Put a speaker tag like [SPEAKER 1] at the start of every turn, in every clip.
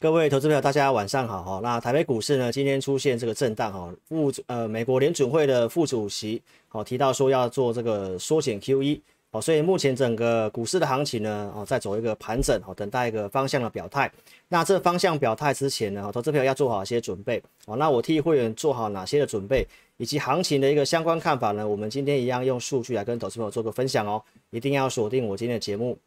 [SPEAKER 1] 各位投资朋友，大家晚上好哈。那台北股市呢，今天出现这个震荡哈。副呃，美国联准会的副主席哦提到说要做这个缩减 QE 哦，所以目前整个股市的行情呢哦在走一个盘整哦，等待一个方向的表态。那这方向表态之前呢，投资朋友要做好一些准备哦。那我替会员做好哪些的准备，以及行情的一个相关看法呢？我们今天一样用数据来跟投资朋友做个分享哦，一定要锁定我今天的节目。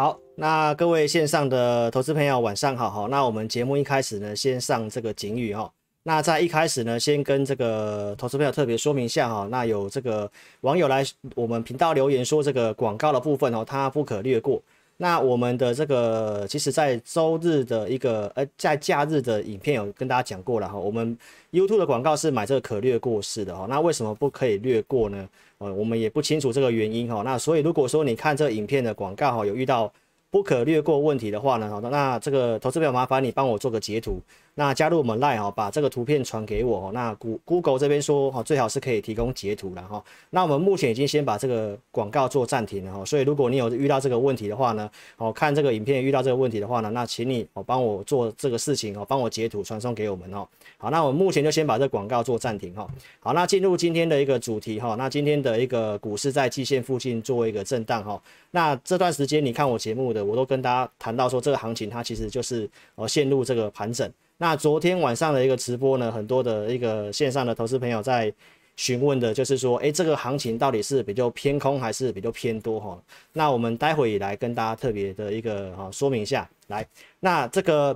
[SPEAKER 1] 好，那各位线上的投资朋友，晚上好哈。那我们节目一开始呢，先上这个警语哈。那在一开始呢，先跟这个投资朋友特别说明一下哈。那有这个网友来我们频道留言说，这个广告的部分哦，它不可略过。那我们的这个，其实在周日的一个呃，在假日的影片有跟大家讲过了哈。我们 YouTube 的广告是买这个可略过式的哈。那为什么不可以略过呢？呃，我们也不清楚这个原因哈。那所以如果说你看这个影片的广告哈，有遇到不可略过问题的话呢，好的，那这个投资表麻烦你帮我做个截图。那加入我们 Line 哈，把这个图片传给我。那 Google 这边说哈，最好是可以提供截图了哈。那我们目前已经先把这个广告做暂停了哈。所以如果你有遇到这个问题的话呢，哦，看这个影片遇到这个问题的话呢，那请你哦帮我做这个事情哦，帮我截图传送给我们哦。好，那我们目前就先把这广告做暂停哈。好，那进入今天的一个主题哈。那今天的一个股市在季线附近做一个震荡哈。那这段时间你看我节目的，我都跟大家谈到说，这个行情它其实就是呃陷入这个盘整。那昨天晚上的一个直播呢，很多的一个线上的投资朋友在询问的，就是说，诶，这个行情到底是比较偏空还是比较偏多哈？那我们待会也来跟大家特别的一个哈说明一下。来，那这个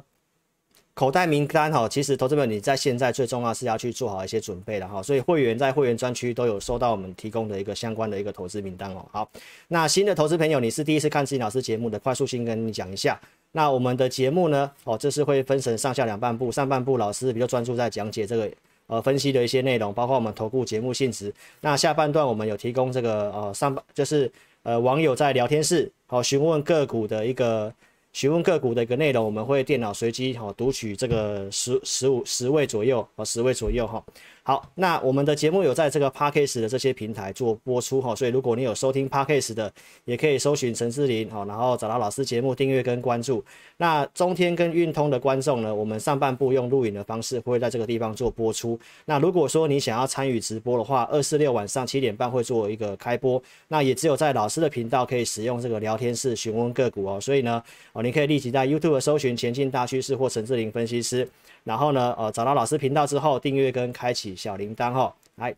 [SPEAKER 1] 口袋名单哈，其实投资朋友你在现在最重要是要去做好一些准备的哈。所以会员在会员专区都有收到我们提供的一个相关的一个投资名单哦。好，那新的投资朋友，你是第一次看志颖老师节目的，快速先跟你讲一下。那我们的节目呢？哦，这是会分成上下两半部，上半部老师比较专注在讲解这个呃分析的一些内容，包括我们投顾节目性质。那下半段我们有提供这个呃上半就是呃网友在聊天室好询问个股的一个询问个股的一个内容，我们会电脑随机哈读取这个十十五十位左右哦十位左右哈。好，那我们的节目有在这个 Podcast 的这些平台做播出哈，所以如果你有收听 Podcast 的，也可以搜寻陈志霖哈，然后找到老师节目订阅跟关注。那中天跟运通的观众呢，我们上半部用录影的方式会在这个地方做播出。那如果说你想要参与直播的话，二四六晚上七点半会做一个开播，那也只有在老师的频道可以使用这个聊天室询问个股哦。所以呢，哦，你可以立即在 YouTube 搜寻前进大趋势或陈志霖分析师。然后呢，呃，找到老师频道之后，订阅跟开启小铃铛哈。来，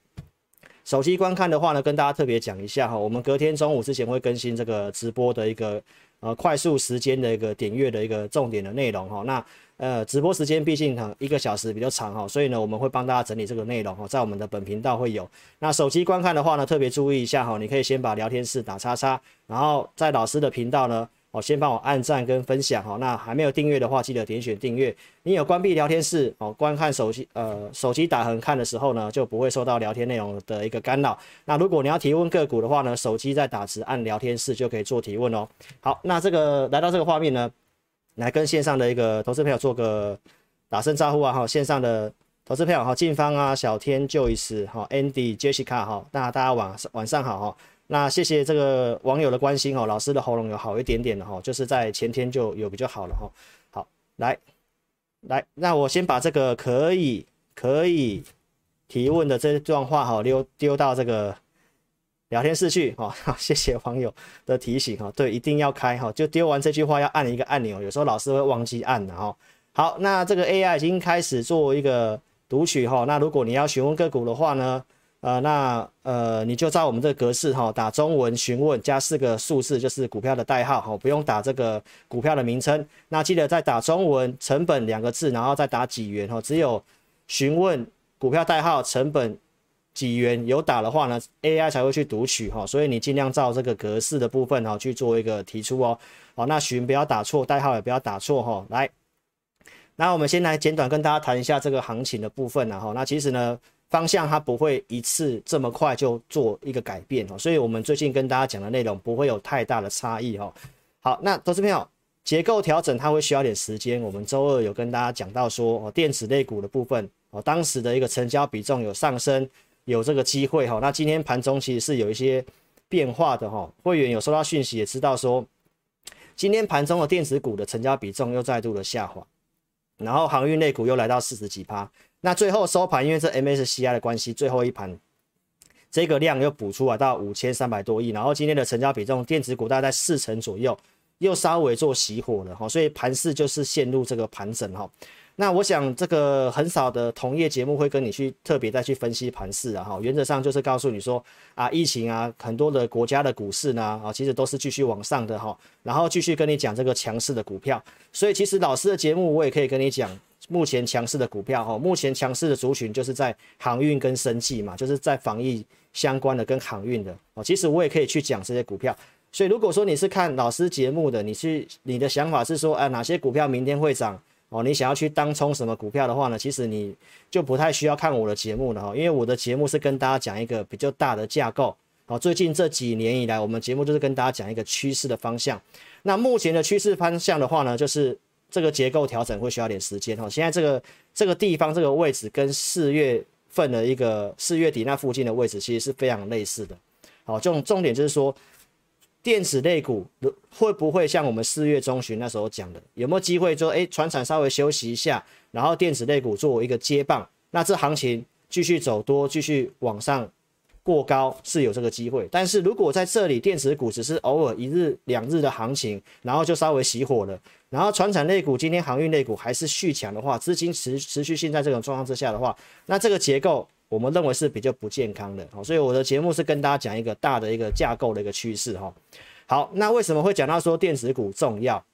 [SPEAKER 1] 手机观看的话呢，跟大家特别讲一下哈，我们隔天中午之前会更新这个直播的一个呃快速时间的一个点阅的一个重点的内容哈。那呃，直播时间毕竟哈一个小时比较长哈，所以呢，我们会帮大家整理这个内容哈，在我们的本频道会有。那手机观看的话呢，特别注意一下哈，你可以先把聊天室打叉叉，然后在老师的频道呢。哦，先帮我按赞跟分享哈。那还没有订阅的话，记得点选订阅。你有关闭聊天室哦，观看手机呃手机打横看的时候呢，就不会受到聊天内容的一个干扰。那如果你要提问个股的话呢，手机在打直按聊天室就可以做提问哦。好，那这个来到这个画面呢，来跟线上的一个投资朋友做个打声招呼啊哈。线上的投资朋友哈，静芳啊、小天、Joyce 哈、Andy、Jessica 哈，那大家晚晚上好哈。那谢谢这个网友的关心哦，老师的喉咙有好一点点的哈，就是在前天就有比较好了哈。好，来来，那我先把这个可以可以提问的这段话哈丢丢到这个聊天室去哈。谢谢网友的提醒哈，对，一定要开哈，就丢完这句话要按一个按钮，有时候老师会忘记按的哈。好，那这个 AI 已经开始做一个读取哈，那如果你要询问个股的话呢？呃，那呃，你就照我们这个格式哈，打中文询问加四个数字，就是股票的代号哈，不用打这个股票的名称。那记得再打中文成本两个字，然后再打几元哈。只有询问股票代号成本几元有打的话呢，AI 才会去读取哈。所以你尽量照这个格式的部分哈去做一个提出哦。好，那询不要打错，代号也不要打错哈。来，那我们先来简短跟大家谈一下这个行情的部分然后，那其实呢。方向它不会一次这么快就做一个改变哦，所以我们最近跟大家讲的内容不会有太大的差异哦。好，那投资朋友，结构调整它会需要点时间。我们周二有跟大家讲到说，哦，电子类股的部分，哦，当时的一个成交比重有上升，有这个机会哈。那今天盘中其实是有一些变化的哈。会员有收到讯息，也知道说，今天盘中的电子股的成交比重又再度的下滑，然后航运类股又来到四十几趴。那最后收盘，因为这 MSCI 的关系，最后一盘。这个量又补出来到五千三百多亿，然后今天的成交比重，电子股大概在四成左右，又稍微做熄火了哈，所以盘势就是陷入这个盘整哈。那我想这个很少的同业节目会跟你去特别再去分析盘势啊哈，原则上就是告诉你说啊，疫情啊，很多的国家的股市呢啊，其实都是继续往上的哈，然后继续跟你讲这个强势的股票，所以其实老师的节目我也可以跟你讲。目前强势的股票，哈，目前强势的族群就是在航运跟生计嘛，就是在防疫相关的跟航运的哦。其实我也可以去讲这些股票，所以如果说你是看老师节目的，你去你的想法是说，哎，哪些股票明天会涨哦？你想要去当冲什么股票的话呢？其实你就不太需要看我的节目了哈，因为我的节目是跟大家讲一个比较大的架构哦。最近这几年以来，我们节目就是跟大家讲一个趋势的方向。那目前的趋势方向的话呢，就是。这个结构调整会需要点时间哈，现在这个这个地方这个位置跟四月份的一个四月底那附近的位置其实是非常类似的。好，重重点就是说，电子类股会不会像我们四月中旬那时候讲的，有没有机会说，哎，船产稍微休息一下，然后电子类股作为一个接棒，那这行情继续走多，继续往上。过高是有这个机会，但是如果在这里电子股只是偶尔一日两日的行情，然后就稍微熄火了，然后传产类股今天航运类股还是续强的话，资金持持续性在这种状况之下的话，那这个结构我们认为是比较不健康的。好，所以我的节目是跟大家讲一个大的一个架构的一个趋势哈。好，那为什么会讲到说电子股重要？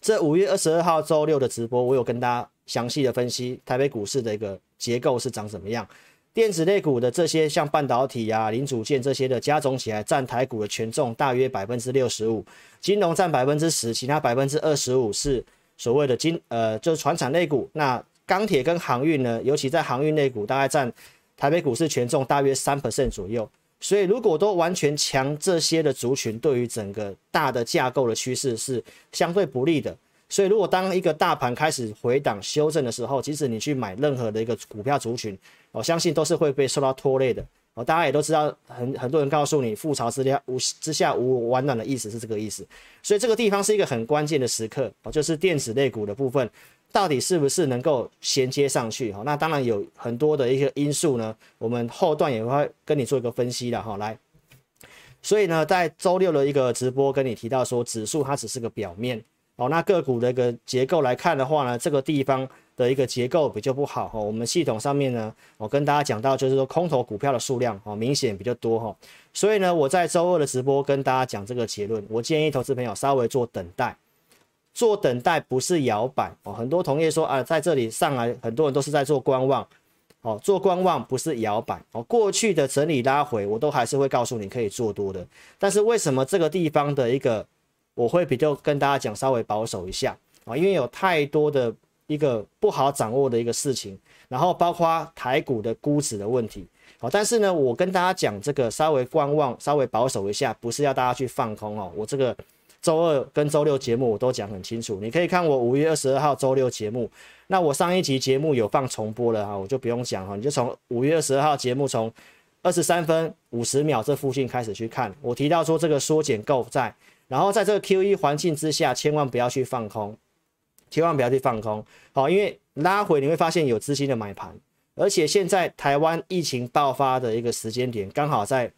[SPEAKER 1] 这五月二十二号周六的直播，我有跟大家详细的分析台北股市的一个结构是长什么样。电子类股的这些像半导体啊、零组件这些的加总起来，占台股的权重大约百分之六十五，金融占百分之十，其他百分之二十五是所谓的金呃，就是传产类股。那钢铁跟航运呢，尤其在航运类股，大概占台北股市权重大约三 percent 左右。所以如果都完全强这些的族群，对于整个大的架构的趋势是相对不利的。所以，如果当一个大盘开始回档修正的时候，即使你去买任何的一个股票族群，我相信都是会被受到拖累的。哦，大家也都知道，很很多人告诉你，覆巢之下无之下无完卵的意思是这个意思。所以这个地方是一个很关键的时刻，哦，就是电子类股的部分到底是不是能够衔接上去？哈，那当然有很多的一些因素呢，我们后段也会跟你做一个分析的。哈，来，所以呢，在周六的一个直播跟你提到说，指数它只是个表面。哦，那个股的一个结构来看的话呢，这个地方的一个结构比较不好哈。我们系统上面呢，我跟大家讲到，就是说空头股票的数量哦明显比较多哈。所以呢，我在周二的直播跟大家讲这个结论，我建议投资朋友稍微做等待，做等待不是摇摆哦。很多同业说啊，在这里上来，很多人都是在做观望哦，做观望不是摇摆哦。过去的整理拉回，我都还是会告诉你可以做多的，但是为什么这个地方的一个？我会比较跟大家讲，稍微保守一下啊，因为有太多的一个不好掌握的一个事情，然后包括台股的估值的问题，好，但是呢，我跟大家讲这个稍微观望、稍微保守一下，不是要大家去放空哦。我这个周二跟周六节目我都讲很清楚，你可以看我五月二十二号周六节目，那我上一集节目有放重播了哈，我就不用讲哈，你就从五月二十二号节目从二十三分五十秒这附近开始去看，我提到说这个缩减购债。然后在这个 QE 环境之下，千万不要去放空，千万不要去放空，好，因为拉回你会发现有资金的买盘，而且现在台湾疫情爆发的一个时间点，刚好在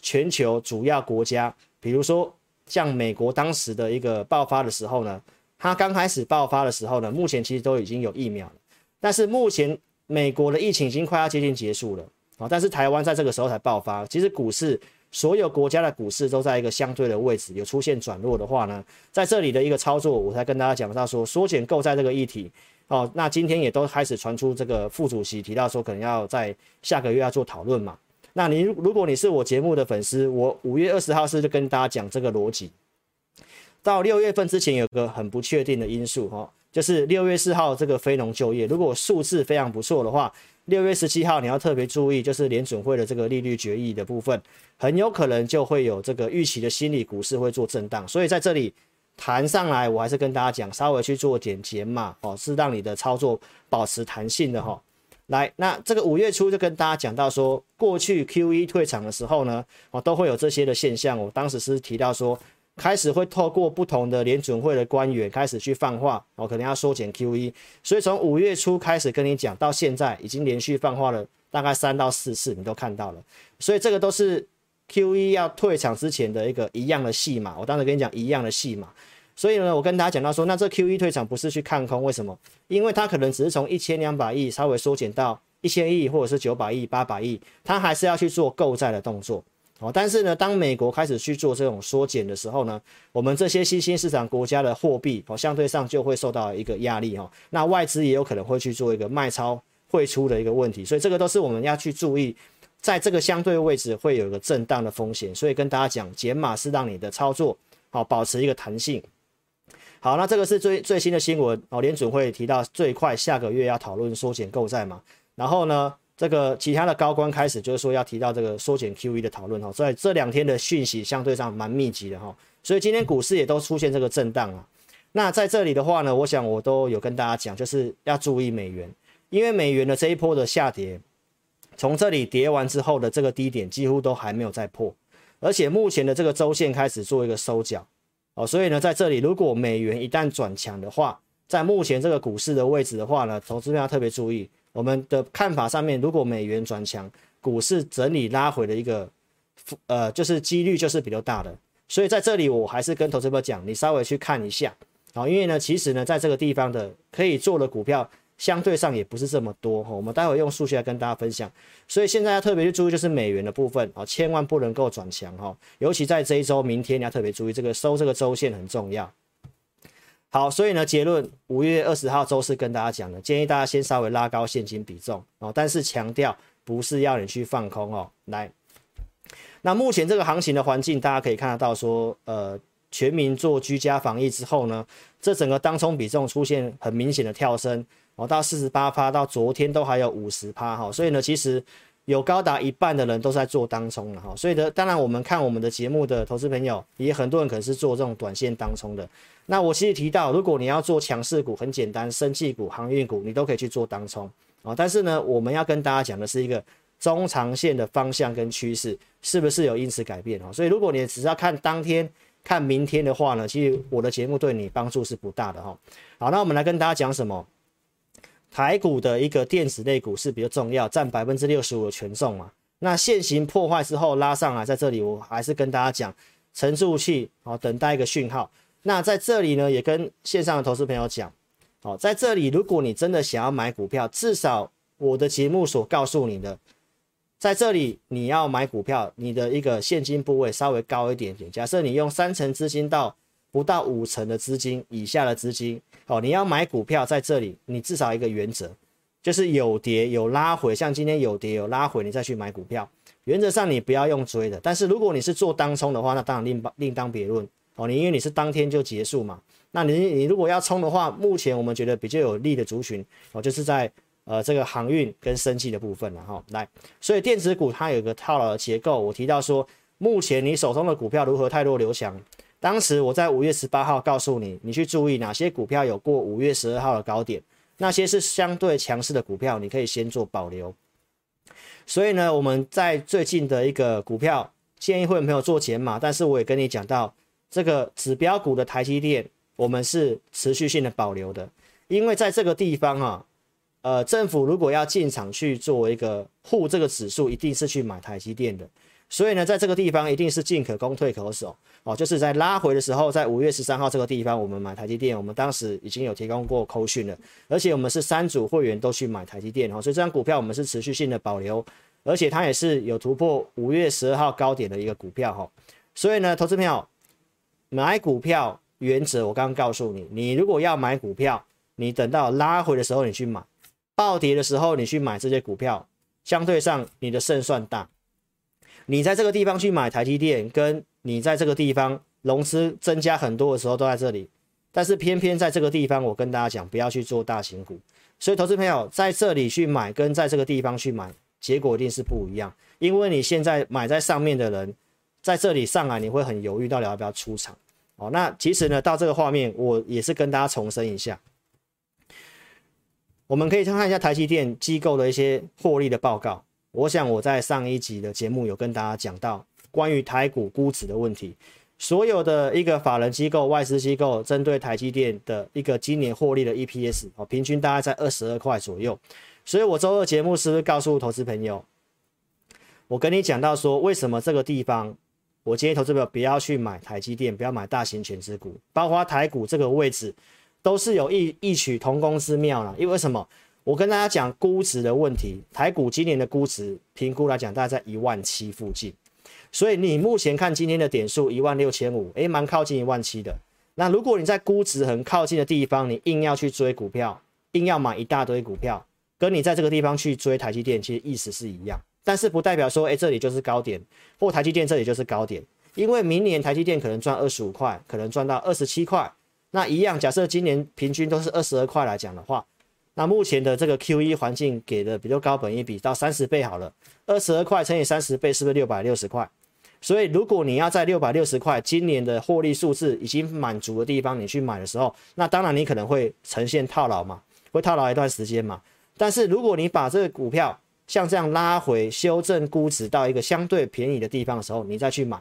[SPEAKER 1] 全球主要国家，比如说像美国当时的一个爆发的时候呢，它刚开始爆发的时候呢，目前其实都已经有疫苗了，但是目前美国的疫情已经快要接近结束了，啊，但是台湾在这个时候才爆发，其实股市。所有国家的股市都在一个相对的位置，有出现转弱的话呢，在这里的一个操作，我才跟大家讲到说缩减购债这个议题哦。那今天也都开始传出这个副主席提到说，可能要在下个月要做讨论嘛。那你如果你是我节目的粉丝，我五月二十号是就跟大家讲这个逻辑，到六月份之前有个很不确定的因素哈，就是六月四号这个非农就业，如果数字非常不错的话。六月十七号，你要特别注意，就是联准会的这个利率决议的部分，很有可能就会有这个预期的心理股市会做震荡。所以在这里，弹上来，我还是跟大家讲，稍微去做点减码哦，是让你的操作保持弹性的哈、来，那这个五月初就跟大家讲到说，过去 QE 退场的时候呢，哦，都会有这些的现象。我当时是提到说，开始会透过不同的联准会的官员开始去放话，哦，可能要缩减 QE。所以从五月初开始跟你讲到现在，已经连续放话了大概三到四次，你都看到了。所以这个都是 QE 要退场之前的一个一样的戏码。我当时跟你讲一样的戏码。所以呢，我跟大家讲到说，那这 QE 退场不是去看空，为什么？因为它可能只是从一千两百亿稍微缩减到一千亿，或者是九百亿、八百亿，它还是要去做购债的动作。哦，但是呢，当美国开始去做这种缩减的时候呢，我们这些新兴市场国家的货币哦，相对上就会受到一个压力哈。那外资也有可能会去做一个卖超汇出的一个问题，所以这个都是我们要去注意，在这个相对位置会有一个震荡的风险。所以跟大家讲，减码是让你的操作好保持一个弹性。好，那这个是最最新的新闻哦，联准会提到最快下个月要讨论缩减购债嘛，然后呢，这个其他的高官开始就是说要提到这个缩减 QE 的讨论哈，所以这两天的讯息相对上蛮密集的哈，所以今天股市也都出现这个震荡啊。那在这里的话呢，我想我都有跟大家讲，就是要注意美元，因为美元的这一波的下跌，从这里跌完之后的这个低点几乎都还没有再破，而且目前的这个周线开始做一个收脚。哦，所以呢，在这里，如果美元一旦转强的话，在目前这个股市的位置的话呢，投资人要特别注意。我们的看法上面，如果美元转强，股市整理拉回的一个，呃，就是几率就是比较大的。所以在这里，我还是跟投资者讲，你稍微去看一下。好，因为呢，其实呢，在这个地方的可以做的股票。相对上也不是这么多哈，我们待会用数学来跟大家分享。所以现在要特别去注意，就是美元的部分啊，千万不能够转强哈，尤其在这一周，明天你要特别注意这个收这个周线很重要。好，所以呢，结论五月二十号周四跟大家讲的，建议大家先稍微拉高现金比重哦，但是强调不是要你去放空哦。来，那目前这个行情的环境，大家可以看得到说，呃，全民做居家防疫之后呢，这整个当冲比重出现很明显的跳升。哦，到四十八趴，到昨天都还有五十趴哈，所以呢，其实有高达一半的人都在做当冲了哈，所以呢，当然我们看我们的节目的投资朋友，也很多人可能是做这种短线当冲的。那我其实提到，如果你要做强势股，很简单，生技股、航运股，你都可以去做当冲啊。但是呢，我们要跟大家讲的是一个中长线的方向跟趋势是不是有因此改变啊？所以如果你只是要看当天、看明天的话呢，其实我的节目对你帮助是不大的哈。好，那我们来跟大家讲什么？台股的一个电子类股是比较重要，占百分之六十五的权重嘛。那线型破坏之后拉上来，在这里我还是跟大家讲，沉住气，好，等待一个讯号。那在这里呢，也跟线上的投资朋友讲，好，在这里如果你真的想要买股票，至少我的节目所告诉你的，在这里你要买股票，你的一个现金部位稍微高一点点。假设你用三成资金到不到五成的资金以下的资金。哦，你要买股票在这里，你至少一个原则，就是有跌有拉回，像今天有跌有拉回，你再去买股票。原则上你不要用追的，但是如果你是做当冲的话，那当然另另当别论。哦，你因为你是当天就结束嘛，那你你如果要冲的话，目前我们觉得比较有利的族群哦，就是在呃这个航运跟生计的部分了哈。来，所以电子股它有个套牢的结构，我提到说，目前你手中的股票如何太弱留强。当时我在五月十八号告诉你，你去注意哪些股票有过五月十二号的高点，那些是相对强势的股票，你可以先做保留。所以呢，我们在最近的一个股票建议会没有做减码，但是我也跟你讲到，这个指标股的台积电，我们是持续性的保留的，因为在这个地方啊，呃，政府如果要进场去做一个护这个指数，一定是去买台积电的。所以呢，在这个地方一定是进可攻退可守。哦，就是在拉回的时候，在五月十三号这个地方，我们买台积电，我们当时已经有提供过扣讯了，而且我们是三组会员都去买台积电哦，所以这张股票我们是持续性的保留，而且它也是有突破五月十二号高点的一个股票哈，所以呢，投资朋友买股票原则我刚刚告诉你，你如果要买股票，你等到拉回的时候你去买，暴跌的时候你去买这些股票，相对上你的胜算大。你在这个地方去买台积电，跟你在这个地方融资增加很多的时候都在这里，但是偏偏在这个地方，我跟大家讲，不要去做大型股。所以，投资朋友在这里去买，跟在这个地方去买，结果一定是不一样。因为你现在买在上面的人，在这里上来，你会很犹豫到底要不要出场。哦，那其实呢，到这个画面，我也是跟大家重申一下，我们可以看看一下台积电机构的一些获利的报告。我想我在上一集的节目有跟大家讲到关于台股估值的问题，所有的一个法人机构、外资机构针对台积电的一个今年获利的 EPS 哦，平均大概在二十二块左右。所以我周二节目是不是告诉投资朋友，我跟你讲到说，为什么这个地方？我建议投资者不要去买台积电，不要买大型全资股，包括台股这个位置，都是有异异曲同工之妙了。因为什么？我跟大家讲估值的问题，台股今年的估值评估来讲，大概在一万七附近，所以你目前看今天的点数一万六千五，诶，蛮靠近一万七的。那如果你在估值很靠近的地方，你硬要去追股票，硬要买一大堆股票，跟你在这个地方去追台积电，其实意思是一样。但是不代表说，哎，这里就是高点，或台积电这里就是高点，因为明年台积电可能赚二十五块，可能赚到二十七块，那一样，假设今年平均都是二十二块来讲的话，那目前的这个 QE 环境给的比较高本一比到三十倍好了，二十二块乘以三十倍是不是六百六十块？所以如果你要在六百六十块今年的获利数字已经满足的地方，你去买的时候，那当然你可能会呈现套牢嘛，会套牢一段时间嘛。但是如果你把这个股票，像这样拉回修正估值到一个相对便宜的地方的时候，你再去买，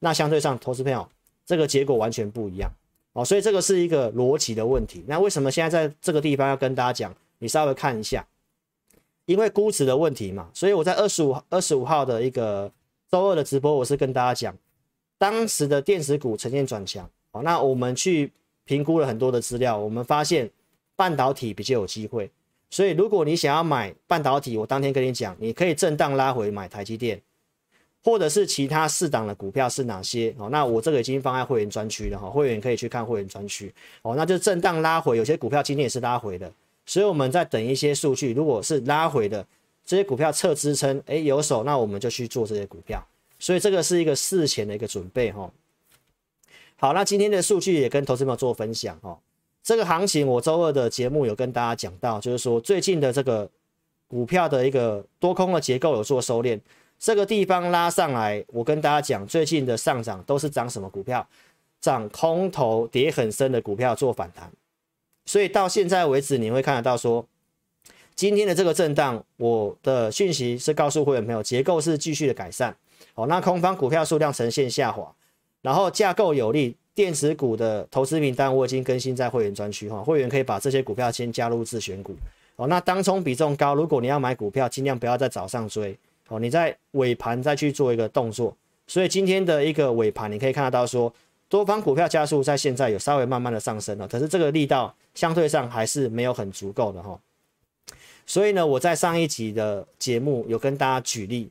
[SPEAKER 1] 那相对上投资朋友这个结果完全不一样哦，所以这个是一个逻辑的问题。那为什么现在在这个地方要跟大家讲？你稍微看一下，因为估值的问题嘛，所以我在二十五二十五号的一个周二的直播，我是跟大家讲，当时的电子股呈现转强哦，那我们去评估了很多的资料，我们发现半导体比较有机会。所以，如果你想要买半导体，我当天跟你讲，你可以震荡拉回买台积电，或者是其他四档的股票是哪些？哦，那我这个已经放在会员专区了哈，会员可以去看会员专区。哦，那就震荡拉回，有些股票今天也是拉回的，所以我们在等一些数据，如果是拉回的这些股票测支撑，诶，有手，那我们就去做这些股票。所以这个是一个事前的一个准备哈。好，那今天的数据也跟投资朋友做分享哈。这个行情，我周二的节目有跟大家讲到，就是说最近的这个股票的一个多空的结构有做收敛，这个地方拉上来，我跟大家讲，最近的上涨都是涨什么股票？涨空头跌很深的股票做反弹，所以到现在为止，你会看得到说，今天的这个震荡，我的讯息是告诉会员朋友，结构是继续的改善，好，那空方股票数量呈现下滑，然后架构有利。电子股的投资名单我已经更新在会员专区哈，会员可以把这些股票先加入自选股哦。那当冲比重高，如果你要买股票，尽量不要在早上追哦，你在尾盘再去做一个动作。所以今天的一个尾盘，你可以看得到说，多方股票加速在现在有稍微慢慢的上升了，可是这个力道相对上还是没有很足够的哈。所以呢，我在上一集的节目有跟大家举例，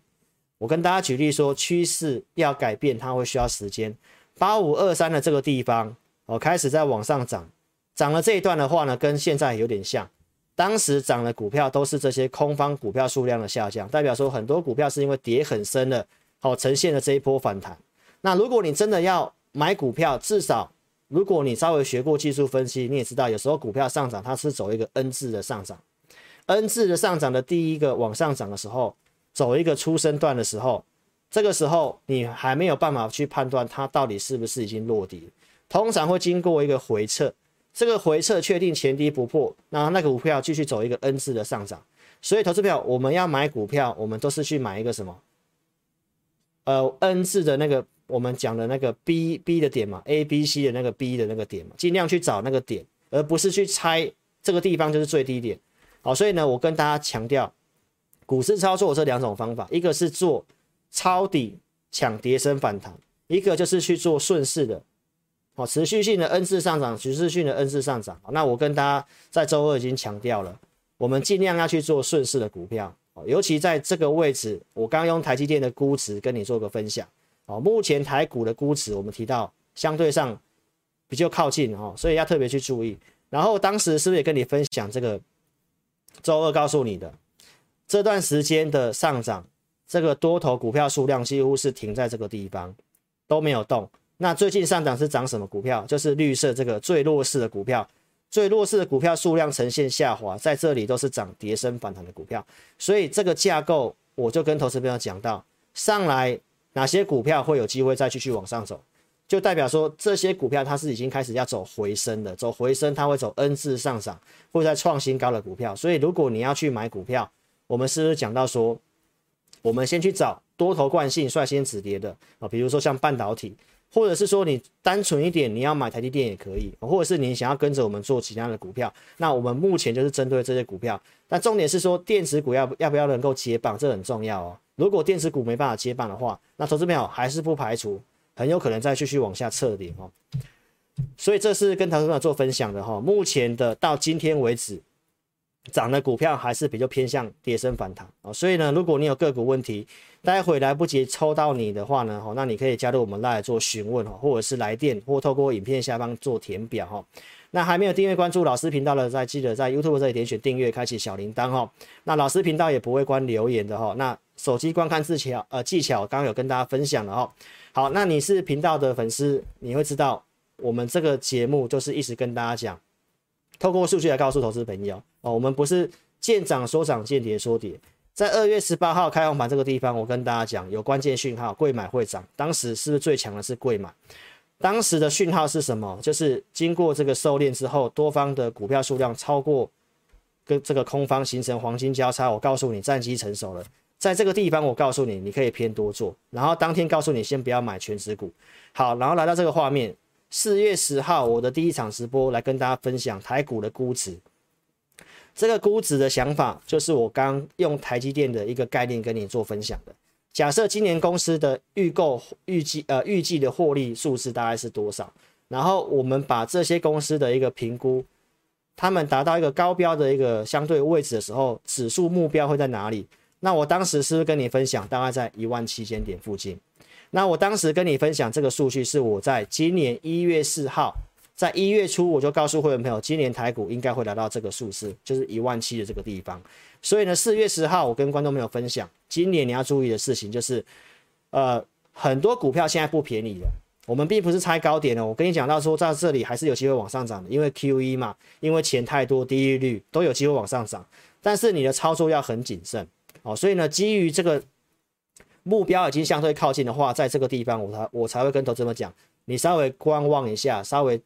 [SPEAKER 1] 我跟大家举例说，趋势要改变，它会需要时间。八五二三的这个地方哦，开始在往上涨，涨了这一段的话呢，跟现在有点像。当时涨的股票都是这些空方股票数量的下降，代表说很多股票是因为跌很深了，好呈现了这一波反弹。那如果你真的要买股票，至少如果你稍微学过技术分析，你也知道有时候股票上涨它是走一个 N 字的上涨，N 字的上涨的第一个往上涨的时候，走一个初升段的时候。这个时候你还没有办法去判断它到底是不是已经落底，通常会经过一个回撤，这个回撤确定前低不破，那那个股票继续走一个 N 字的上涨。所以投资票我们要买股票，我们都是去买一个什么？呃，N 字的那个我们讲的那个 B B 的点嘛，A B C 的那个 B 的那个点嘛，尽量去找那个点，而不是去猜这个地方就是最低点。好，所以呢，我跟大家强调，股市操作这两种方法，一个是做。抄底抢跌升反弹，一个就是去做顺势的，好，持续性的 N 字上涨，持续性的 N 字上涨。那我跟大家在周二已经强调了，我们尽量要去做顺势的股票，尤其在这个位置，我刚用台积电的估值跟你做个分享。哦，目前台股的估值我们提到相对上比较靠近哦，所以要特别去注意。然后当时是不是也跟你分享这个周二告诉你的这段时间的上涨？这个多头股票数量几乎是停在这个地方，都没有动。那最近上涨是涨什么股票？就是绿色这个最弱势的股票，最弱势的股票数量呈现下滑，在这里都是涨跌升反弹的股票。所以这个架构，我就跟投资朋友讲到，上来哪些股票会有机会再继续往上走，就代表说这些股票它是已经开始要走回升的，走回升它会走 N 字上涨，会在创新高的股票。所以如果你要去买股票，我们是不是讲到说，我们先去找多头惯性率先止跌的啊，比如说像半导体。或者是说你单纯一点，你要买台积电也可以，或者是你想要跟着我们做其他的股票，那我们目前就是针对这些股票。那重点是说电子股要要不要能够接棒，这很重要哦。如果电子股没办法接棒的话，那投资朋友还是不排除很有可能再继续往下测点哦。所以这是跟投资朋友做分享的哈。目前的到今天为止。涨的股票还是比较偏向跌升反弹啊，所以呢，如果你有个股问题，待会来不及抽到你的话呢，哦，那你可以加入我们来做询问哈，或者是来电或透过影片下方做填表哈。那还没有订阅关注老师频道的，再记得在 YouTube 这里点选订阅，开启小铃铛哈。那老师频道也不会关留言的哈。那手机观看技巧呃技巧，刚刚有跟大家分享了哈。好，那你是频道的粉丝，你会知道我们这个节目就是一直跟大家讲。透过数据来告诉投资朋友哦，我们不是见涨说涨，见跌说跌。在二月十八号开红盘这个地方，我跟大家讲有关键讯号，贵买会涨。当时是不是最强的是贵买？当时的讯号是什么？就是经过这个收敛之后，多方的股票数量超过跟这个空方形成黄金交叉。我告诉你，战机成熟了。在这个地方，我告诉你，你可以偏多做。然后当天告诉你，先不要买全值股。好，然后来到这个画面。四月十号，我的第一场直播来跟大家分享台股的估值。这个估值的想法，就是我刚用台积电的一个概念跟你做分享的。假设今年公司的预购预计呃预计的获利数字大概是多少？然后我们把这些公司的一个评估，他们达到一个高标的一个相对位置的时候，指数目标会在哪里？那我当时是不是跟你分享，大概在一万七千点附近？那我当时跟你分享这个数据，是我在今年一月四号，在一月初我就告诉会员朋友，今年台股应该会来到这个数字，就是一万七的这个地方。所以呢，四月十号我跟观众朋友分享，今年你要注意的事情就是，呃，很多股票现在不便宜了。我们并不是猜高点了，我跟你讲到说，在这里还是有机会往上涨的，因为 QE 嘛，因为钱太多，低利率都有机会往上涨。但是你的操作要很谨慎哦。所以呢，基于这个。目标已经相对靠近的话，在这个地方我才我才会跟投资者讲，你稍微观望一下，稍微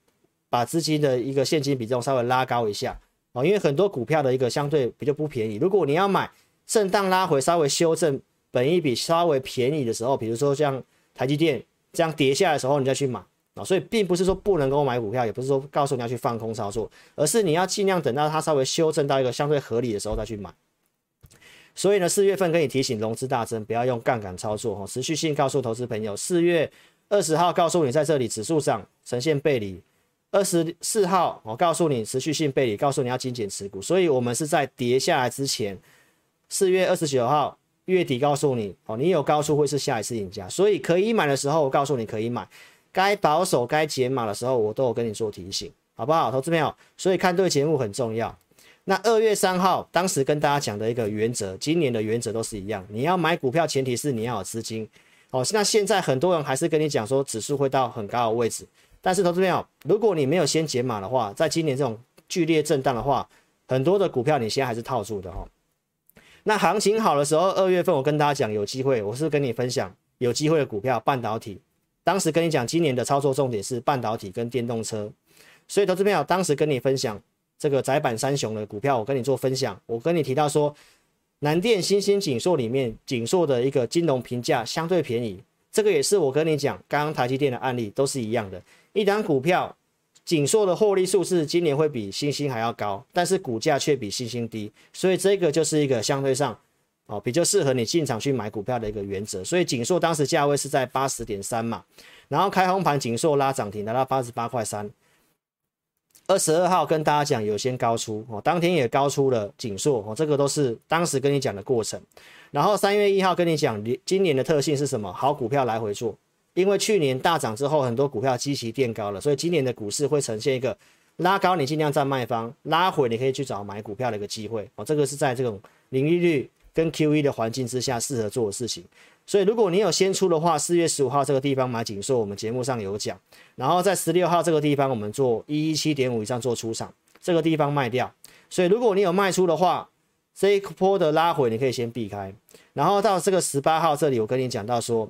[SPEAKER 1] 把资金的一个现金比重稍微拉高一下哦，因为很多股票的一个相对比较不便宜。如果你要买震荡拉回稍微修正，本益比稍微便宜的时候，比如说像台积电这样跌下来的时候，你再去买啊。所以并不是说不能够买股票，也不是说告诉你要去放空操作，而是你要尽量等到它稍微修正到一个相对合理的时候再去买。所以呢，四月份可以提醒融资大增，不要用杠杆操作哈。持续性告诉投资朋友，四月二十号告诉你，在这里指数上呈现背离。二十四号我告诉你持续性背离，告诉你要精简持股。所以我们是在跌下来之前，四月二十九号月底告诉你哦，你有高出会是下一次赢家。所以可以买的时候，我告诉你可以买；该保守、该减码的时候，我都有跟你做提醒，好不好？投资朋友，所以看对节目很重要。那二月三号，当时跟大家讲的一个原则，今年的原则都是一样。你要买股票，前提是你要有资金。哦，那现在很多人还是跟你讲说指数会到很高的位置，但是投资朋友，如果你没有先解码的话，在今年这种剧烈震荡的话，很多的股票你现在还是套住的哈。那行情好的时候，二月份我跟大家讲有机会，我是跟你分享有机会的股票，半导体。当时跟你讲今年的操作重点是半导体跟电动车，所以投资朋友当时跟你分享。这个窄板三雄的股票，我跟你做分享。我跟你提到说，南电、新兴、景硕里面，景硕的一个金融评价相对便宜。这个也是我跟你讲，刚刚台积电的案例都是一样的。一档股票，景硕的获利数是今年会比新兴还要高，但是股价却比新兴低，所以这个就是一个相对上哦比较适合你进场去买股票的一个原则。所以景硕当时价位是在八十点三嘛，然后开红盘，景硕拉涨停来到八十八块三。二十二号跟大家讲有先高出哦，当天也高出了景硕哦，这个都是当时跟你讲的过程。然后三月一号跟你讲，今年的特性是什么？好股票来回做，因为去年大涨之后，很多股票积极垫高了，所以今年的股市会呈现一个拉高，你尽量站卖方；拉回，你可以去找买股票的一个机会哦。这个是在这种零利率跟 QE 的环境之下适合做的事情。所以，如果你有先出的话，四月十五号这个地方买景硕，我们节目上有讲。然后在十六号这个地方，我们做一一七点五以上做出场，这个地方卖掉。所以，如果你有卖出的话，这一波的拉回你可以先避开。然后到这个十八号这里，我跟你讲到说，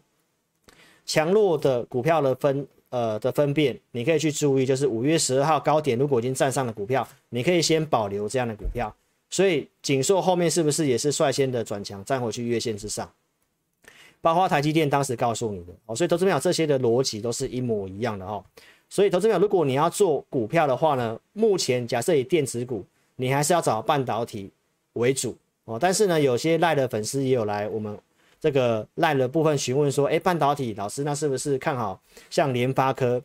[SPEAKER 1] 强弱的股票的分呃的分辨，你可以去注意，就是五月十二号高点如果已经站上了股票，你可以先保留这样的股票。所以景硕后面是不是也是率先的转强，站回去月线之上？包括台积电当时告诉你的哦，所以投资朋友这些的逻辑都是一模一样的哦。所以投资朋友，如果你要做股票的话呢，目前假设以电子股，你还是要找半导体为主哦。但是呢，有些赖的粉丝也有来我们这个赖的部分询问说，诶，半导体老师那是不是看好像联发科？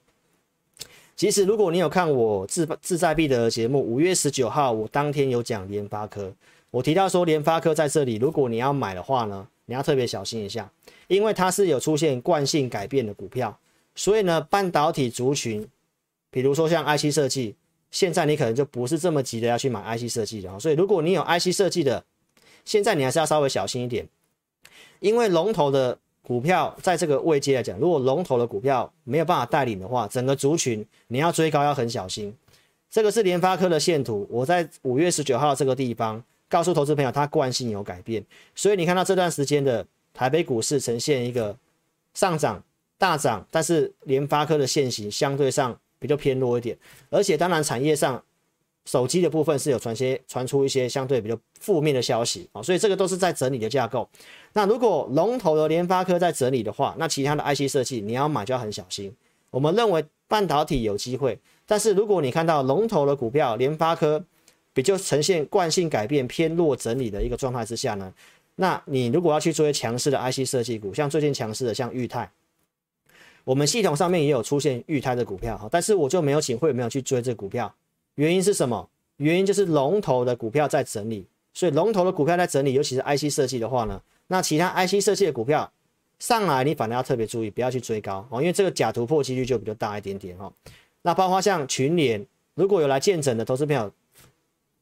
[SPEAKER 1] 其实如果你有看我自自在必的节目，五月十九号我当天有讲联发科，我提到说联发科在这里，如果你要买的话呢，你要特别小心一下，因为它是有出现惯性改变的股票。所以呢，半导体族群，比如说像 IC 设计，现在你可能就不是这么急的要去买 IC 设计的啊。所以如果你有 IC 设计的，现在你还是要稍微小心一点，因为龙头的股票在这个位阶来讲，如果龙头的股票没有办法带领的话，整个族群你要追高要很小心。这个是联发科的线图，我在五月十九号这个地方告诉投资朋友，它惯性有改变，所以你看到这段时间的台北股市呈现一个上涨。大涨，但是联发科的线型相对上比较偏弱一点，而且当然产业上手机的部分是有传些传出一些相对比较负面的消息啊，所以这个都是在整理的架构。那如果龙头的联发科在整理的话，那其他的 IC 设计你要买就要很小心。我们认为半导体有机会，但是如果你看到龙头的股票联发科比较呈现惯性改变偏弱整理的一个状态之下呢，那你如果要去追强势的 IC 设计股，像最近强势的像裕泰。我们系统上面也有出现裕泰的股票哈，但是我就没有请会员没有去追这股票，原因是什么？原因就是龙头的股票在整理，所以龙头的股票在整理，尤其是 IC 设计的话呢，那其他 IC 设计的股票上来，你反而要特别注意，不要去追高哦，因为这个假突破几率就比较大一点点哈。那包括像群联，如果有来见证的投资朋友，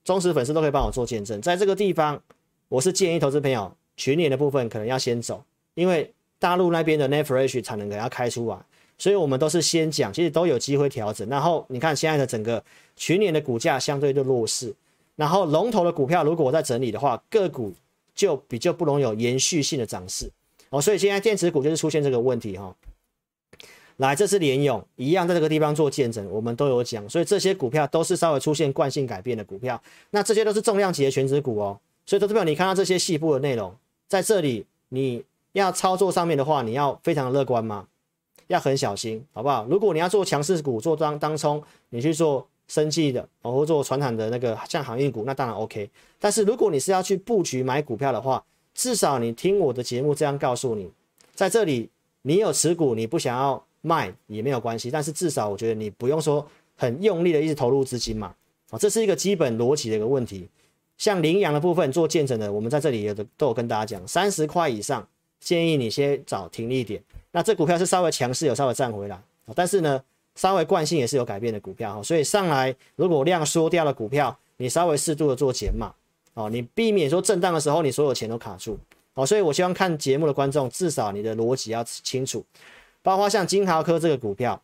[SPEAKER 1] 忠实粉丝都可以帮我做见证，在这个地方，我是建议投资朋友群联的部分可能要先走，因为。大陆那边的 NAND Flash 产能给它开出来，所以我们都是先讲，其实都有机会调整。然后你看现在的整个群联的股价相对的弱势，然后龙头的股票如果我在整理的话，个股就比较不容易有延续性的涨势哦。所以现在电子股就是出现这个问题哈、哦。来，这是联咏一样在这个地方做见证，我们都有讲，所以这些股票都是稍微出现惯性改变的股票。那这些都是重量级的全值股哦。所以投资朋友，你看到这些细部的内容，在这里你。要操作上面的话，你要非常乐观吗？要很小心，好不好？如果你要做强势股，做当当冲，你去做生技的，或做传统的那个像航运股，那当然 OK。但是如果你是要去布局买股票的话，至少你听我的节目这样告诉你，在这里你有持股，你不想要卖也没有关系。但是至少我觉得你不用说很用力的一直投入资金嘛，啊，这是一个基本逻辑的一个问题。像羚羊的部分做见证的，我们在这里有的都有跟大家讲，三十块以上。建议你先找停利点，那这股票是稍微强势，有稍微站回来，但是呢，稍微惯性也是有改变的股票。哈，所以上来如果量缩掉的股票，你稍微适度的做减码。哦，你避免说震荡的时候你所有钱都卡住。哦，所以我希望看节目的观众至少你的逻辑要清楚，包括像金豪科这个股票，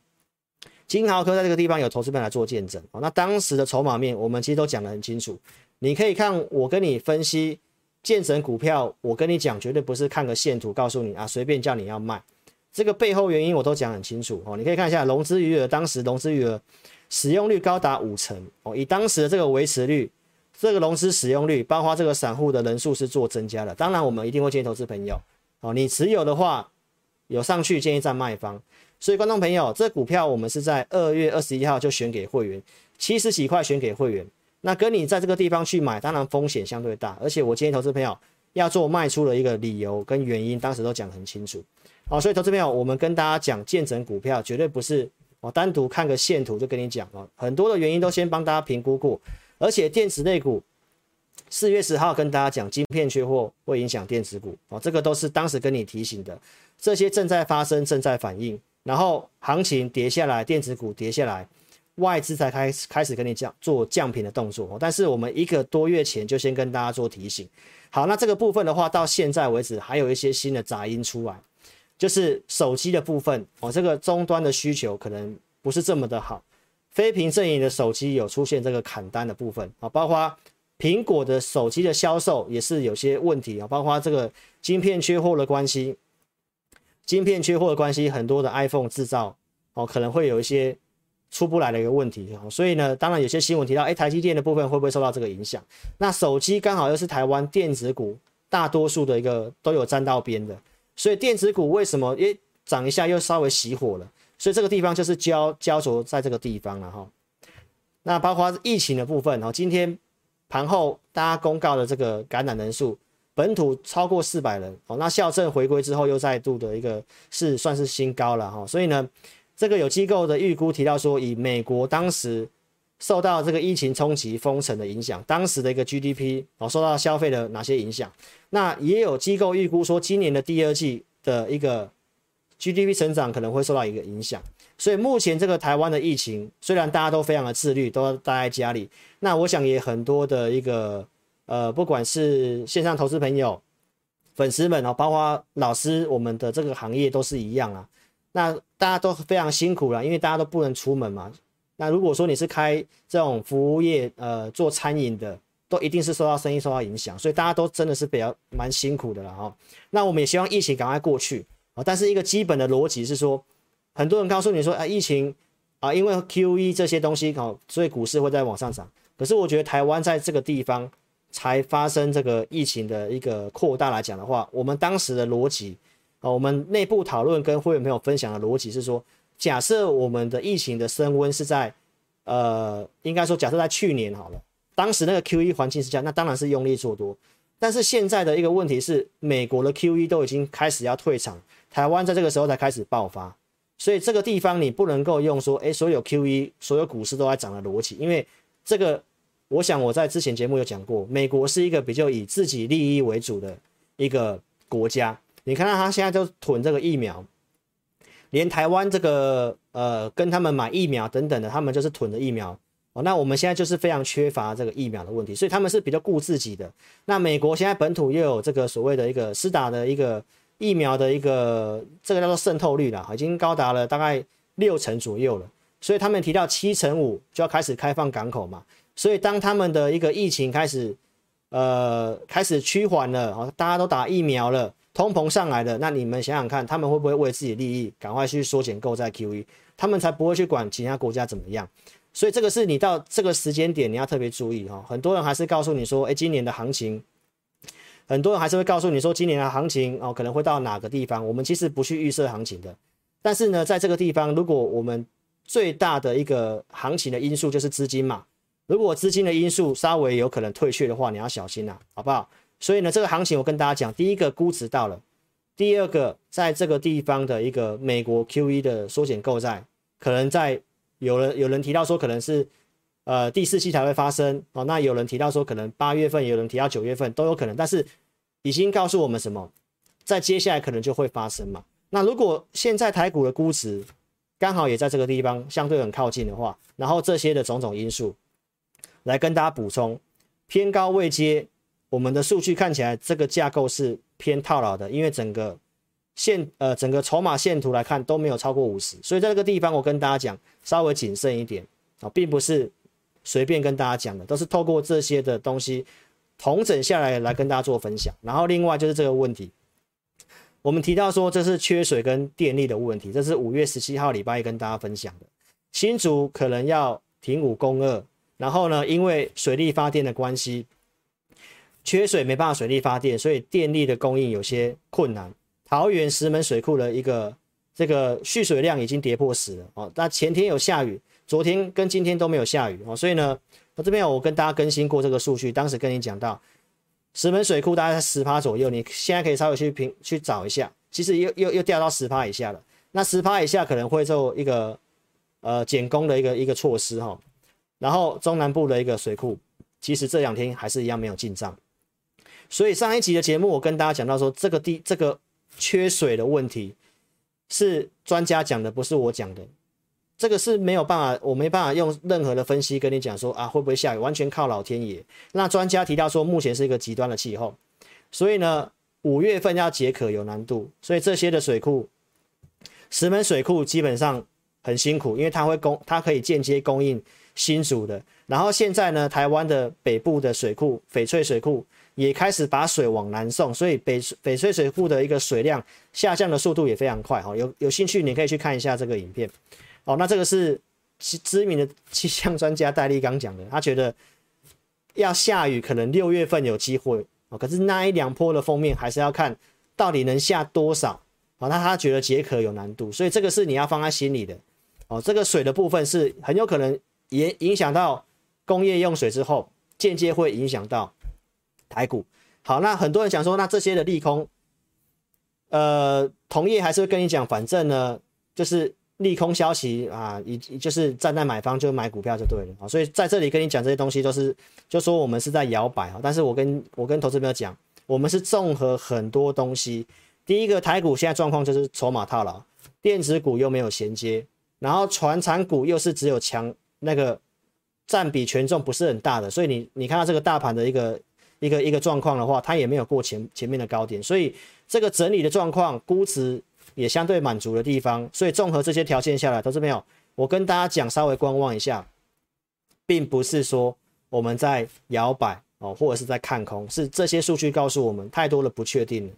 [SPEAKER 1] 金豪科在这个地方有投资本来做见证。哦，那当时的筹码面我们其实都讲得很清楚，你可以看我跟你分析。建成股票，我跟你讲，绝对不是看个线图告诉你啊，随便叫你要卖，这个背后原因我都讲很清楚哦。你可以看一下融资余额，当时融资余额使用率高达五成哦，以当时的这个维持率，这个融资使用率，包括这个散户的人数是做增加的。当然，我们一定会建议投资朋友哦，你持有的话有上去，建议站卖方。所以，观众朋友，这股票我们是在二月二十一号就选给会员，七十几块选给会员。那跟你在这个地方去买，当然风险相对大，而且我建议投资朋友要做卖出的一个理由跟原因，当时都讲很清楚。好，所以投资朋友，我们跟大家讲见证股票，绝对不是我单独看个线图就跟你讲哦，很多的原因都先帮大家评估过，而且电子类股四月十号跟大家讲，晶片缺货会影响电子股哦，这个都是当时跟你提醒的，这些正在发生，正在反应，然后行情跌下来，电子股跌下来。外资才开始开始跟你讲做降频的动作，但是我们一个多月前就先跟大家做提醒。好，那这个部分的话，到现在为止还有一些新的杂音出来，就是手机的部分哦，这个终端的需求可能不是这么的好，非屏阵营的手机有出现这个砍单的部分啊，包括苹果的手机的销售也是有些问题啊，包括这个晶片缺货的关系，晶片缺货的关系，很多的 iPhone 制造。哦，可能会有一些出不来的一个问题。所以呢，当然有些新闻提到，哎，台积电的部分会不会受到这个影响？那手机刚好又是台湾电子股大多数的一个都有沾到边的，所以电子股为什么诶涨一下又稍微熄火了？所以这个地方就是焦焦灼在这个地方了哈。那包括疫情的部分哈，今天盘后大家公告的这个感染人数，本土超过四百人哦。那校正回归之后又再度的一个是算是新高了哈。所以呢，这个有机构的预估提到说，以美国当时受到这个疫情冲击封城的影响，当时的一个 GDP 哦受到消费的哪些影响？那也有机构预估说，今年的第二季的一个。GDP 成长可能会受到一个影响，所以目前这个台湾的疫情，虽然大家都非常的自律，都待在家里，那我想也很多的一个呃，不管是线上投资朋友、粉丝们哦，包括老师，我们的这个行业都是一样啊。那大家都非常辛苦了，因为大家都不能出门嘛。那如果说你是开这种服务业，呃，做餐饮的，都一定是受到生意受到影响，所以大家都真的是比较蛮辛苦的了哈。那我们也希望疫情赶快过去啊。但是一个基本的逻辑是说，很多人告诉你说，啊，疫情啊，因为 QE 这些东西，哦，所以股市会在往上涨。可是我觉得台湾在这个地方才发生这个疫情的一个扩大来讲的话，我们当时的逻辑，我们内部讨论跟会员朋友分享的逻辑是说，假设我们的疫情的升温是在，呃，应该说假设在去年好了，当时那个 QE 环境是这样，那当然是用力做多。但是现在的一个问题是，美国的 QE 都已经开始要退场。台湾在这个时候才开始爆发，所以这个地方你不能够用说，诶，所有 QE 所有股市都在涨的逻辑，因为这个，我想我在之前节目有讲过，美国是一个比较以自己利益为主的一个国家。你看到他现在就囤这个疫苗，连台湾这个呃跟他们买疫苗等等的，他们就是囤的疫苗哦。那我们现在就是非常缺乏这个疫苗的问题，所以他们是比较顾自己的。那美国现在本土又有这个所谓的一个施打的一个。疫苗的一个这个叫做渗透率啦，已经高达了大概六成左右了。所以他们提到七成五就要开始开放港口嘛。所以当他们的一个疫情开始呃开始趋缓了，哦大家都打疫苗了，通膨上来了，那你们想想看，他们会不会为自己利益赶快去缩减购债 QE？他们才不会去管其他国家怎么样。所以这个是你到这个时间点你要特别注意哈。很多人还是告诉你说，哎，今年的行情。很多人还是会告诉你说，今年的行情哦，可能会到哪个地方。我们其实不去预设行情的，但是呢，在这个地方，如果我们最大的一个行情的因素就是资金嘛，如果资金的因素稍微有可能退却的话，你要小心呐，好不好？所以呢，这个行情我跟大家讲，第一个估值到了，第二个在这个地方的一个美国 QE 的缩减购债，可能在有人有人提到说，可能是。呃，第四期才会发生哦。那有人提到说，可能八月份，有人提到九月份都有可能，但是已经告诉我们什么，在接下来可能就会发生嘛。那如果现在台股的估值刚好也在这个地方相对很靠近的话，然后这些的种种因素来跟大家补充，偏高位接，我们的数据看起来这个架构是偏套牢的，因为整个线呃整个筹码线图来看都没有超过五十，所以在这个地方我跟大家讲稍微谨慎一点啊，并不是。随便跟大家讲的，都是透过这些的东西统整下来来跟大家做分享。然后另外就是这个问题，我们提到说这是缺水跟电力的问题，这是五月十七号礼拜一跟大家分享的。新竹可能要停五供二，然后呢，因为水力发电的关系，缺水没办法水力发电，所以电力的供应有些困难。桃园石门水库的一个这个蓄水量已经跌破十了哦，那前天有下雨。昨天跟今天都没有下雨哦，所以呢，我这边我跟大家更新过这个数据，当时跟你讲到石门水库大概在十趴左右，你现在可以稍微去评去找一下，其实又又又掉到十趴以下了。那十趴以下可能会做一个呃减工的一个一个措施哈。然后中南部的一个水库，其实这两天还是一样没有进账。所以上一集的节目我跟大家讲到说，这个地这个缺水的问题是专家讲的，不是我讲的。这个是没有办法，我没办法用任何的分析跟你讲说啊会不会下雨，完全靠老天爷。那专家提到说，目前是一个极端的气候，所以呢，五月份要解渴有难度，所以这些的水库，石门水库基本上很辛苦，因为它会供，它可以间接供应新竹的。然后现在呢，台湾的北部的水库翡翠水库也开始把水往南送，所以北翡翠水库的一个水量下降的速度也非常快哈。有有兴趣你可以去看一下这个影片。哦，那这个是知名的气象专家戴立刚讲的，他觉得要下雨可能六月份有机会哦，可是那一两波的封面还是要看到底能下多少。哦，那他觉得解渴有难度，所以这个是你要放在心里的。哦，这个水的部分是很有可能也影响到工业用水之后，间接会影响到台股。好，那很多人想说，那这些的利空，呃，同业还是会跟你讲，反正呢，就是利空消息啊，以就是站在买方就买股票就对了啊。所以在这里跟你讲这些东西都是，就说我们是在摇摆啊。但是我跟我跟投资朋友讲，我们是综合很多东西。第一个台股现在状况就是筹码套牢，电子股又没有衔接，然后传产股又是只有强那个占比权重不是很大的，所以你你看到这个大盘的一个一个一个状况的话，它也没有过前前面的高点，所以这个整理的状况，估值也相对满足的地方，所以综合这些条件下来，投资朋友，我跟大家讲稍微观望一下，并不是说我们在摇摆哦，或者是在看空，是这些数据告诉我们太多的不确定了。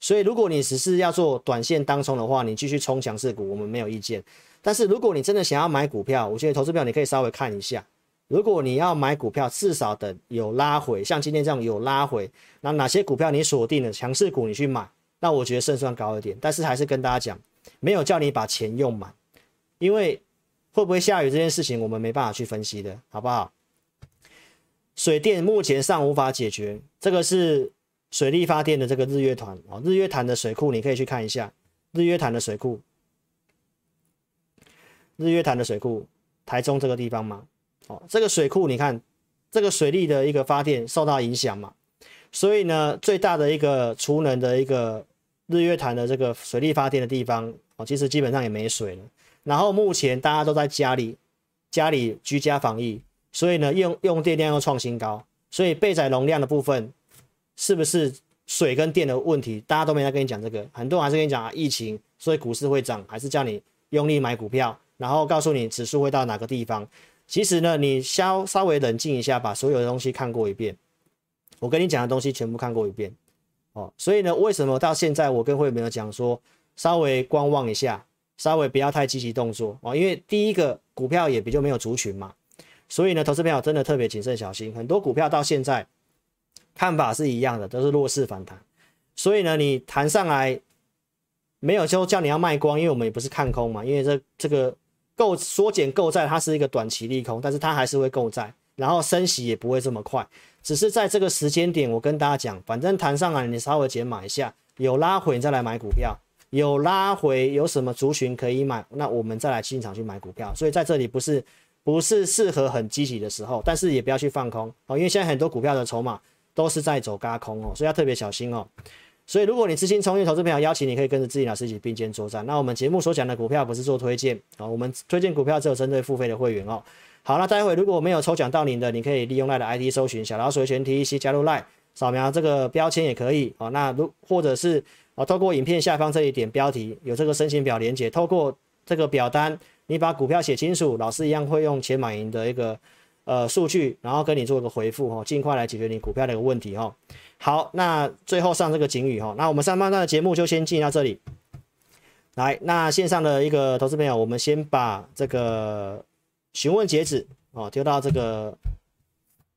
[SPEAKER 1] 所以，如果你只是要做短线当冲的话，你继续冲强势股，我们没有意见。但是，如果你真的想要买股票，我觉得投资票你可以稍微看一下。如果你要买股票，至少等有拉回，像今天这样有拉回，那哪些股票你锁定了强势股，你去买，那我觉得胜算高一点。但是还是跟大家讲，没有叫你把钱用满，因为会不会下雨这件事情，我们没办法去分析的，好不好？水电目前尚无法解决，这个是。水力发电的这个日月潭啊，日月潭的水库你可以去看一下，日月潭的水库，日月潭的水库，台中这个地方嘛，哦，这个水库你看，这个水利的一个发电受到影响嘛，所以呢，最大的一个储能的一个日月潭的这个水利发电的地方哦，其实基本上也没水了。然后目前大家都在家里，家里居家防疫，所以呢，用用电量又创新高，所以备载容量的部分。是不是水跟电的问题？大家都没在跟你讲这个，很多人还是跟你讲啊，疫情，所以股市会涨，还是叫你用力买股票，然后告诉你指数会到哪个地方。其实呢，你稍稍微冷静一下，把所有的东西看过一遍，我跟你讲的东西全部看过一遍哦。所以呢，为什么到现在我跟会员讲说，稍微观望一下，稍微不要太积极动作哦，因为第一个股票也比较没有族群嘛，所以呢，投资朋友真的特别谨慎小心，很多股票到现在。看法是一样的，都是弱势反弹，所以呢，你弹上来没有就叫你要卖光，因为我们也不是看空嘛，因为这这个购缩减购债它是一个短期利空，但是它还是会购债，然后升息也不会这么快，只是在这个时间点，我跟大家讲，反正弹上来你稍微减码一下，有拉回你再来买股票，有拉回有什么族群可以买，那我们再来进场去买股票，所以在这里不是不是适合很积极的时候，但是也不要去放空哦，因为现在很多股票的筹码。都是在走轧空哦，所以要特别小心哦。所以如果你资金充裕，投资朋友邀请你可以跟着自己老师一起并肩作战。那我们节目所讲的股票不是做推荐啊，我们推荐股票只有针对付费的会员哦。好，那待会如果没有抽奖到您的，你可以利用 LINE 的 ID 搜寻小老鼠全 T E C 加入 LINE，扫描这个标签也可以哦。那如或者是啊，透过影片下方这一点标题有这个申请表连接，透过这个表单，你把股票写清楚，老师一样会用钱买赢的一个。呃，数据，然后跟你做个回复哈，尽快来解决你股票的一个问题哈。好，那最后上这个警语哈，那我们上半段的节目就先进到这里。来，那线上的一个投资朋友，我们先把这个询问截止哦丢到这个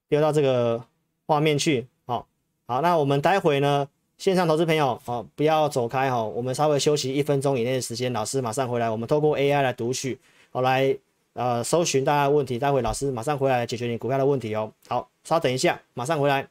[SPEAKER 1] 丢到这个画面去。好，好，那我们待会呢，线上投资朋友哦，不要走开哈，我们稍微休息一分钟以内的时间，老师马上回来，我们透过 AI 来读取，好来。呃，搜寻大家的问题，待会老师马上回来解决你股票的问题哦。好，稍等一下，马上回来。